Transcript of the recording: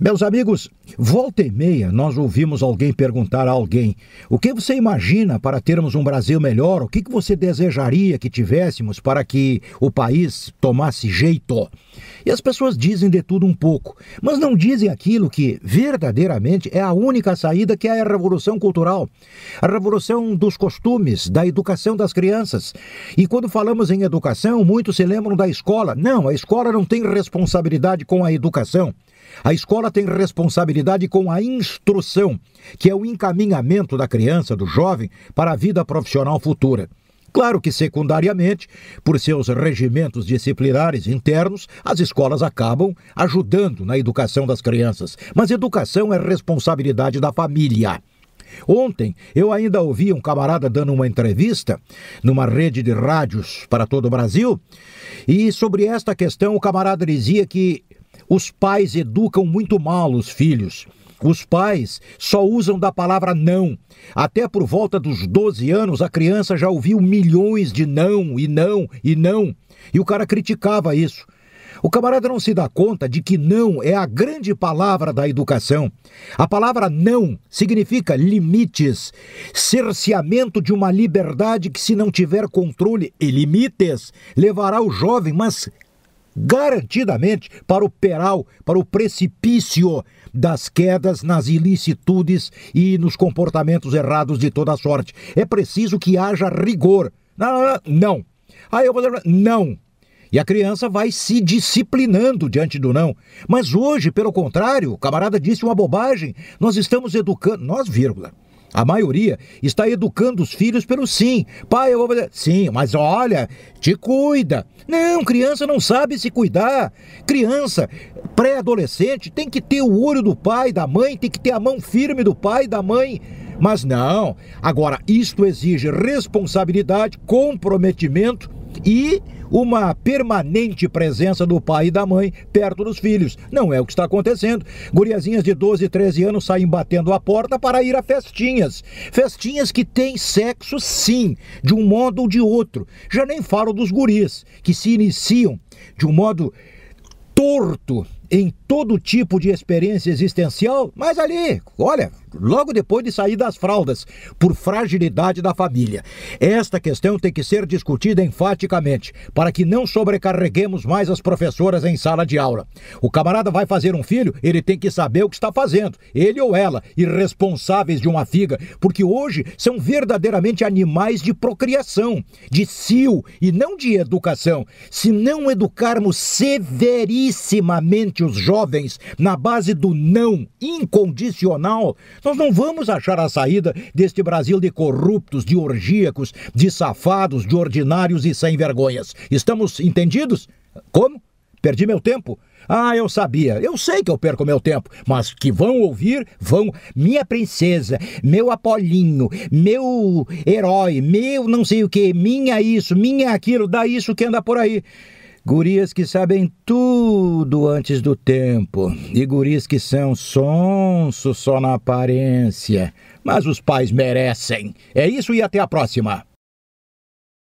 Meus amigos, volta e meia nós ouvimos alguém perguntar a alguém: o que você imagina para termos um Brasil melhor? O que você desejaria que tivéssemos para que o país tomasse jeito? E as pessoas dizem de tudo um pouco, mas não dizem aquilo que verdadeiramente é a única saída, que é a revolução cultural, a revolução dos costumes, da educação das crianças. E quando falamos em educação, muitos se lembram da escola. Não, a escola não tem responsabilidade com a educação. A escola tem responsabilidade com a instrução, que é o encaminhamento da criança, do jovem, para a vida profissional futura. Claro que, secundariamente, por seus regimentos disciplinares internos, as escolas acabam ajudando na educação das crianças. Mas educação é responsabilidade da família. Ontem eu ainda ouvi um camarada dando uma entrevista numa rede de rádios para todo o Brasil, e sobre esta questão o camarada dizia que os pais educam muito mal os filhos. Os pais só usam da palavra não. Até por volta dos 12 anos, a criança já ouviu milhões de não, e não, e não. E o cara criticava isso. O camarada não se dá conta de que não é a grande palavra da educação. A palavra não significa limites, cerceamento de uma liberdade que, se não tiver controle e limites, levará o jovem, mas garantidamente para o peral, para o precipício das quedas nas ilicitudes e nos comportamentos errados de toda sorte. É preciso que haja rigor. Não, não, não. Aí eu vou dizer, não. E a criança vai se disciplinando diante do não. Mas hoje, pelo contrário, o camarada disse uma bobagem. Nós estamos educando, nós, vírgula a maioria está educando os filhos pelo sim. Pai, eu vou fazer. Sim, mas olha, te cuida. Não, criança não sabe se cuidar. Criança, pré-adolescente, tem que ter o olho do pai, da mãe, tem que ter a mão firme do pai da mãe. Mas não. Agora, isto exige responsabilidade, comprometimento e uma permanente presença do pai e da mãe perto dos filhos. Não é o que está acontecendo. Guriazinhas de 12, 13 anos saem batendo a porta para ir a festinhas. Festinhas que têm sexo, sim, de um modo ou de outro. Já nem falo dos guris, que se iniciam de um modo torto em todo tipo de experiência existencial, mas ali, olha, logo depois de sair das fraldas, por fragilidade da família. Esta questão tem que ser discutida enfaticamente, para que não sobrecarreguemos mais as professoras em sala de aula. O camarada vai fazer um filho, ele tem que saber o que está fazendo, ele ou ela, irresponsáveis de uma figa, porque hoje são verdadeiramente animais de procriação, de cio e não de educação. Se não educarmos severissimamente os jovens na base do não incondicional, nós não vamos achar a saída deste Brasil de corruptos, de orgíacos, de safados, de ordinários e sem vergonhas. Estamos entendidos? Como? Perdi meu tempo? Ah, eu sabia. Eu sei que eu perco meu tempo, mas que vão ouvir, vão. Minha princesa, meu Apolinho, meu herói, meu não sei o que, minha isso, minha aquilo, dá isso que anda por aí. Gurias que sabem tudo antes do tempo. E gurias que são sonsos só na aparência. Mas os pais merecem. É isso e até a próxima.